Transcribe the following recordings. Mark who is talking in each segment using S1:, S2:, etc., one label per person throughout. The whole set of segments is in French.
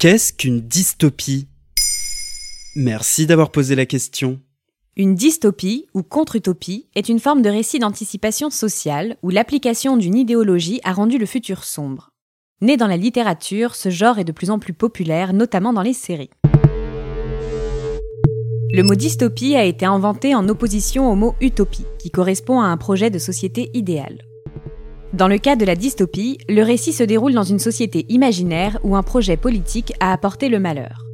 S1: Qu'est-ce qu'une dystopie? Merci d'avoir posé la question.
S2: Une dystopie ou contre-utopie est une forme de récit d'anticipation sociale où l'application d'une idéologie a rendu le futur sombre. Né dans la littérature, ce genre est de plus en plus populaire, notamment dans les séries. Le mot dystopie a été inventé en opposition au mot utopie, qui correspond à un projet de société idéale. Dans le cas de la dystopie, le récit se déroule dans une société imaginaire où un projet politique a apporté le malheur.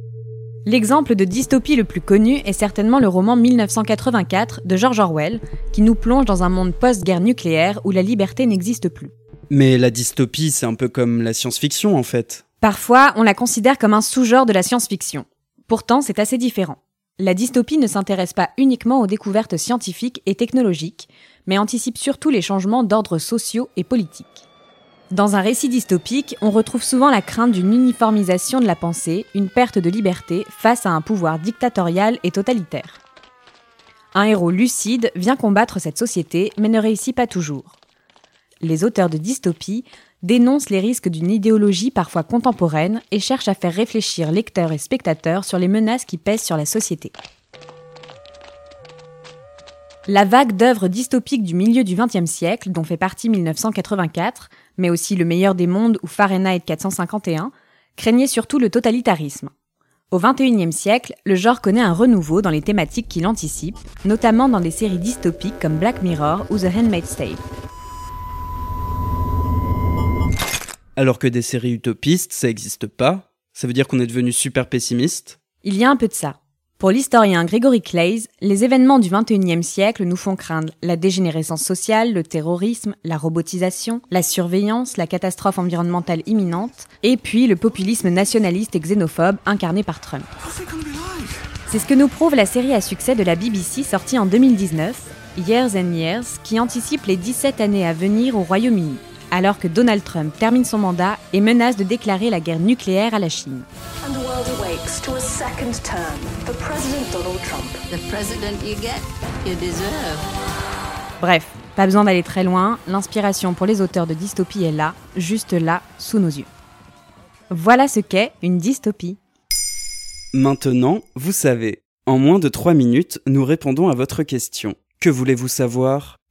S2: L'exemple de dystopie le plus connu est certainement le roman 1984 de George Orwell, qui nous plonge dans un monde post-guerre nucléaire où la liberté n'existe plus.
S1: Mais la dystopie, c'est un peu comme la science-fiction en fait.
S2: Parfois, on la considère comme un sous-genre de la science-fiction. Pourtant, c'est assez différent. La dystopie ne s'intéresse pas uniquement aux découvertes scientifiques et technologiques, mais anticipe surtout les changements d'ordre sociaux et politiques. Dans un récit dystopique, on retrouve souvent la crainte d'une uniformisation de la pensée, une perte de liberté face à un pouvoir dictatorial et totalitaire. Un héros lucide vient combattre cette société, mais ne réussit pas toujours. Les auteurs de dystopie dénoncent les risques d'une idéologie parfois contemporaine et cherchent à faire réfléchir lecteurs et spectateurs sur les menaces qui pèsent sur la société. La vague d'œuvres dystopiques du milieu du XXe siècle, dont fait partie 1984, mais aussi Le meilleur des mondes ou Fahrenheit 451, craignait surtout le totalitarisme. Au XXIe siècle, le genre connaît un renouveau dans les thématiques qu'il anticipe, notamment dans des séries dystopiques comme Black Mirror ou The Handmaid's Tale.
S1: Alors que des séries utopistes, ça n'existe pas. Ça veut dire qu'on est devenu super pessimiste.
S2: Il y a un peu de ça. Pour l'historien Gregory Clays, les événements du XXIe siècle nous font craindre la dégénérescence sociale, le terrorisme, la robotisation, la surveillance, la catastrophe environnementale imminente, et puis le populisme nationaliste et xénophobe incarné par Trump. C'est ce que nous prouve la série à succès de la BBC sortie en 2019, Years and Years, qui anticipe les 17 années à venir au Royaume-Uni, alors que Donald Trump termine son mandat et menace de déclarer la guerre nucléaire à la Chine. Bref, pas besoin d'aller très loin, l'inspiration pour les auteurs de dystopie est là, juste là, sous nos yeux. Voilà ce qu'est une dystopie.
S1: Maintenant, vous savez. En moins de 3 minutes, nous répondons à votre question. Que voulez-vous savoir?